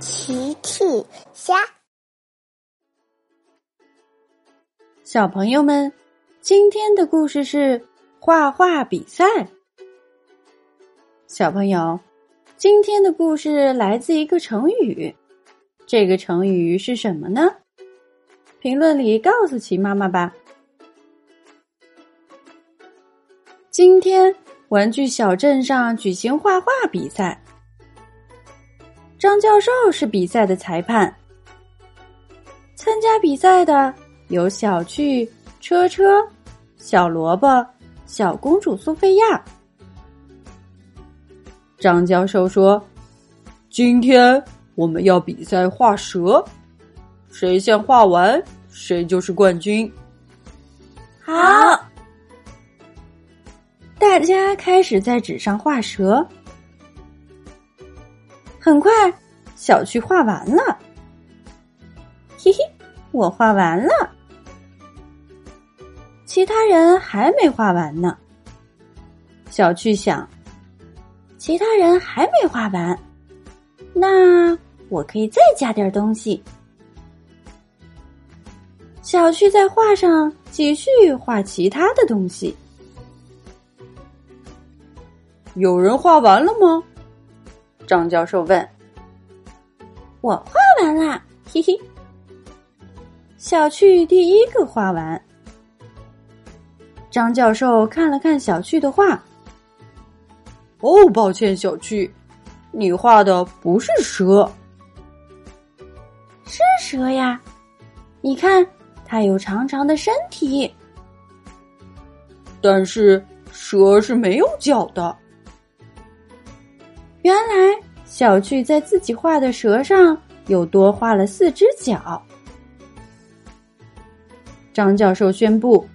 奇趣虾，小朋友们，今天的故事是画画比赛。小朋友，今天的故事来自一个成语，这个成语是什么呢？评论里告诉奇妈妈吧。今天，玩具小镇上举行画画比赛。张教授是比赛的裁判，参加比赛的有小趣、车车、小萝卜、小公主苏菲亚。张教授说：“今天我们要比赛画蛇，谁先画完，谁就是冠军。”好，大家开始在纸上画蛇。很快，小趣画完了。嘿嘿，我画完了。其他人还没画完呢。小趣想，其他人还没画完，那我可以再加点东西。小趣在画上继续画其他的东西。有人画完了吗？张教授问：“我画完啦，嘿嘿。”小趣第一个画完。张教授看了看小趣的画，“哦，抱歉，小趣，你画的不是蛇。”“是蛇呀，你看它有长长的身体。”“但是蛇是没有脚的。”原来小趣在自己画的蛇上又多画了四只脚。张教授宣布，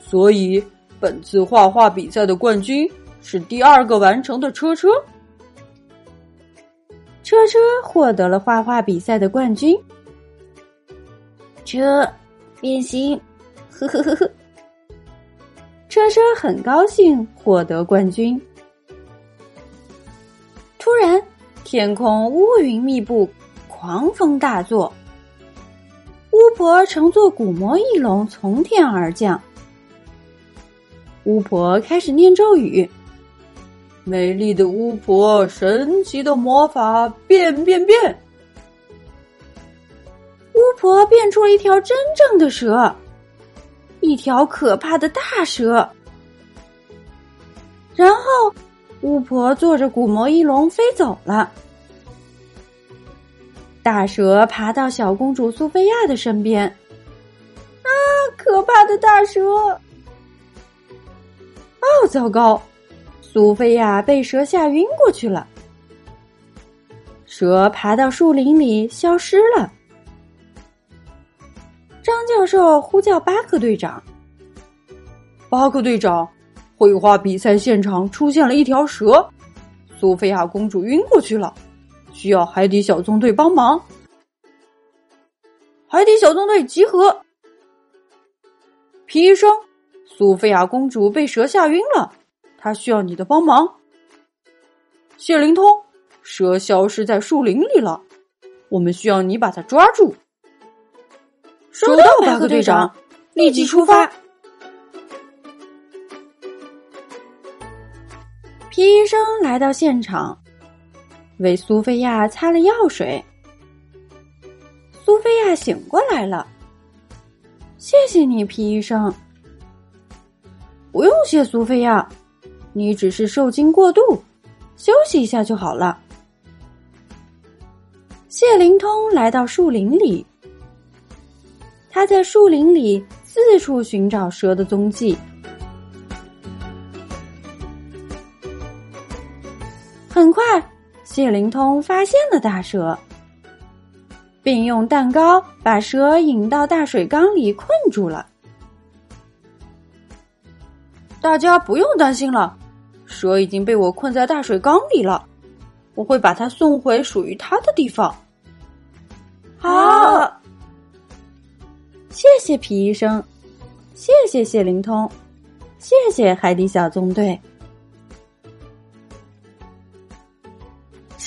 所以本次画画比赛的冠军是第二个完成的车车。车车获得了画画比赛的冠军。车变形，呵呵呵呵。车车很高兴获得冠军。天空乌云密布，狂风大作。巫婆乘坐古魔翼龙从天而降。巫婆开始念咒语：“美丽的巫婆，神奇的魔法，变变变！”巫婆变出了一条真正的蛇，一条可怕的大蛇。然后。巫婆坐着古魔翼龙飞走了。大蛇爬到小公主苏菲亚的身边，啊！可怕的大蛇！哦，糟糕！苏菲亚被蛇吓晕过去了。蛇爬到树林里消失了。张教授呼叫巴克队长。巴克队长。绘画比赛现场出现了一条蛇，苏菲亚公主晕过去了，需要海底小纵队帮忙。海底小纵队集合！皮医生，苏菲亚公主被蛇吓晕了，她需要你的帮忙。谢灵通，蛇消失在树林里了，我们需要你把它抓住。收到，巴克队长，立即出发。皮医生来到现场，为苏菲亚擦了药水。苏菲亚醒过来了，谢谢你，皮医生。不用谢，苏菲亚，你只是受惊过度，休息一下就好了。谢灵通来到树林里，他在树林里四处寻找蛇的踪迹。很快，谢灵通发现了大蛇，并用蛋糕把蛇引到大水缸里困住了。大家不用担心了，蛇已经被我困在大水缸里了，我会把它送回属于它的地方。好，谢谢皮医生，谢谢谢灵通，谢谢海底小纵队。